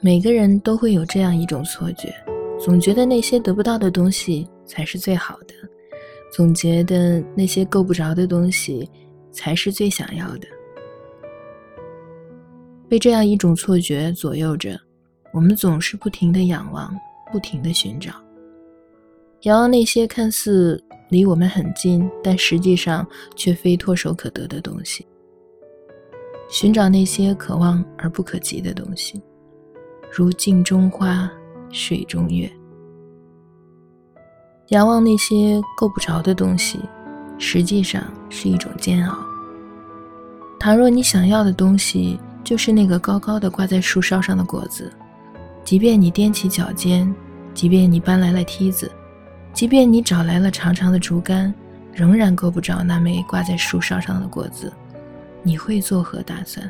每个人都会有这样一种错觉，总觉得那些得不到的东西才是最好的，总觉得那些够不着的东西才是最想要的。被这样一种错觉左右着，我们总是不停的仰望，不停的寻找，仰望那些看似离我们很近，但实际上却非唾手可得的东西，寻找那些可望而不可及的东西，如镜中花，水中月。仰望那些够不着的东西，实际上是一种煎熬。倘若你想要的东西，就是那个高高的挂在树梢上的果子，即便你踮起脚尖，即便你搬来了梯子，即便你找来了长长的竹竿，仍然够不着那枚挂在树梢上的果子，你会作何打算？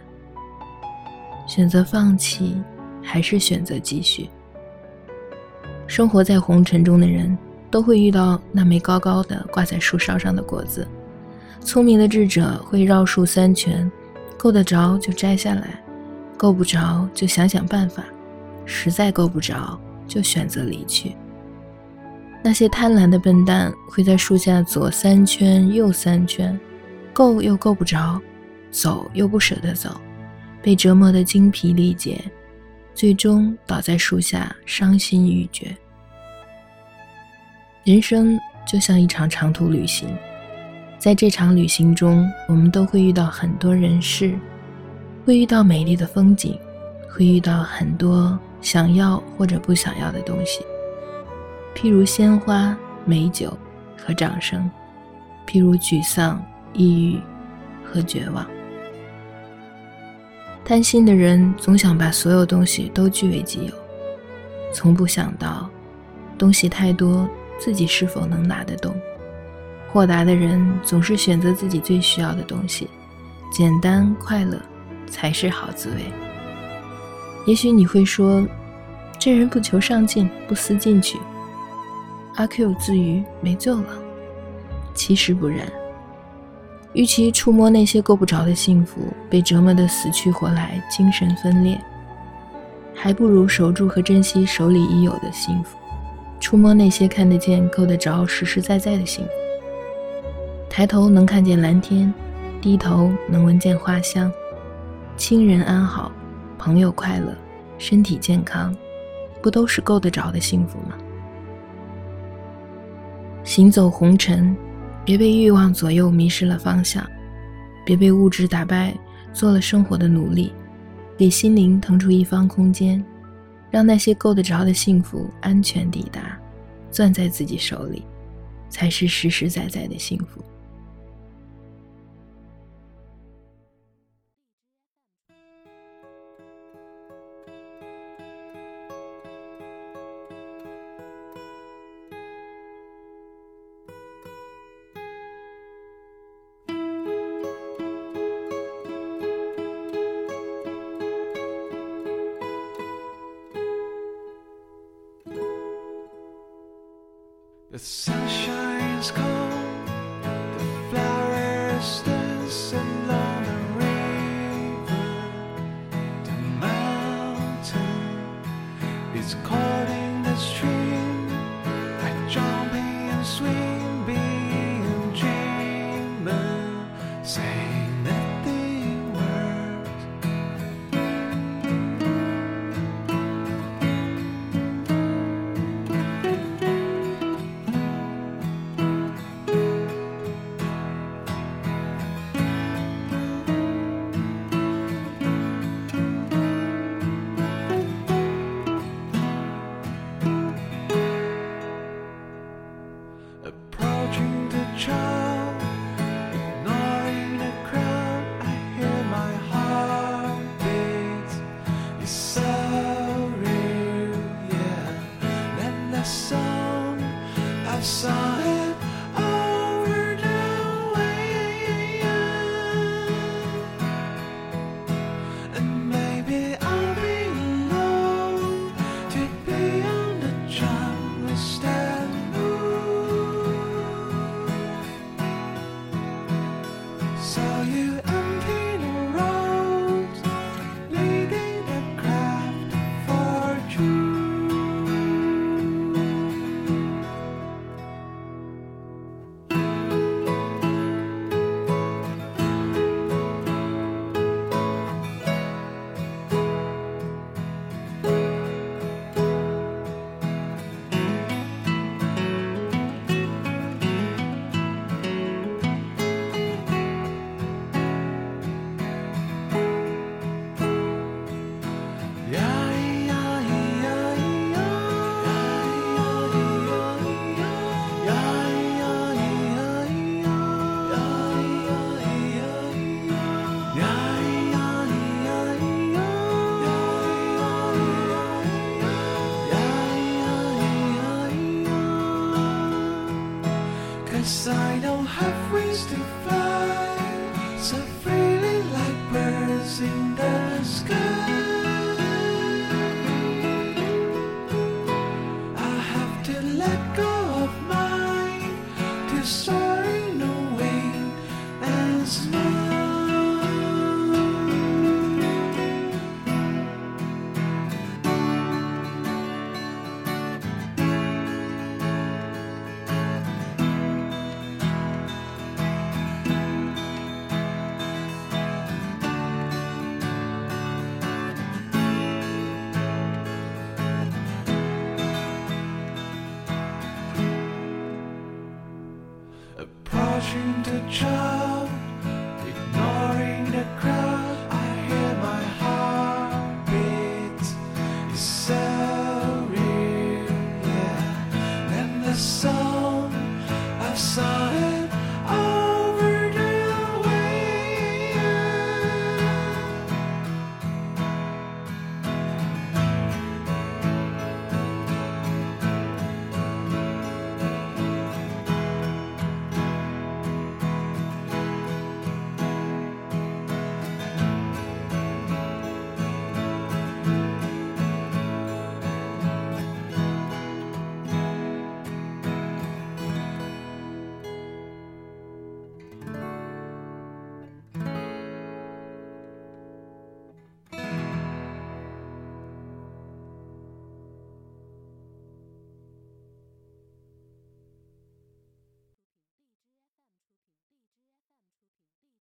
选择放弃，还是选择继续？生活在红尘中的人都会遇到那枚高高的挂在树梢上的果子，聪明的智者会绕树三圈。够得着就摘下来，够不着就想想办法，实在够不着就选择离去。那些贪婪的笨蛋会在树下左三圈右三圈，够又够不着，走又不舍得走，被折磨得精疲力竭，最终倒在树下伤心欲绝。人生就像一场长途旅行。在这场旅行中，我们都会遇到很多人事，会遇到美丽的风景，会遇到很多想要或者不想要的东西，譬如鲜花、美酒和掌声，譬如沮丧、抑郁和绝望。贪心的人总想把所有东西都据为己有，从不想到东西太多，自己是否能拿得动。豁达的人总是选择自己最需要的东西，简单快乐才是好滋味。也许你会说，这人不求上进，不思进取。阿 Q 自娱没救了。其实不然，与其触摸那些够不着的幸福，被折磨得死去活来，精神分裂，还不如守住和珍惜手里已有的幸福，触摸那些看得见、够得着、实实在在的幸福。抬头能看见蓝天，低头能闻见花香，亲人安好，朋友快乐，身体健康，不都是够得着的幸福吗？行走红尘，别被欲望左右迷失了方向，别被物质打败，做了生活的奴隶，给心灵腾出一方空间，让那些够得着的幸福安全抵达，攥在自己手里，才是实实在在的幸福。The sunshine is cold. sung, I've sung. 寻的着。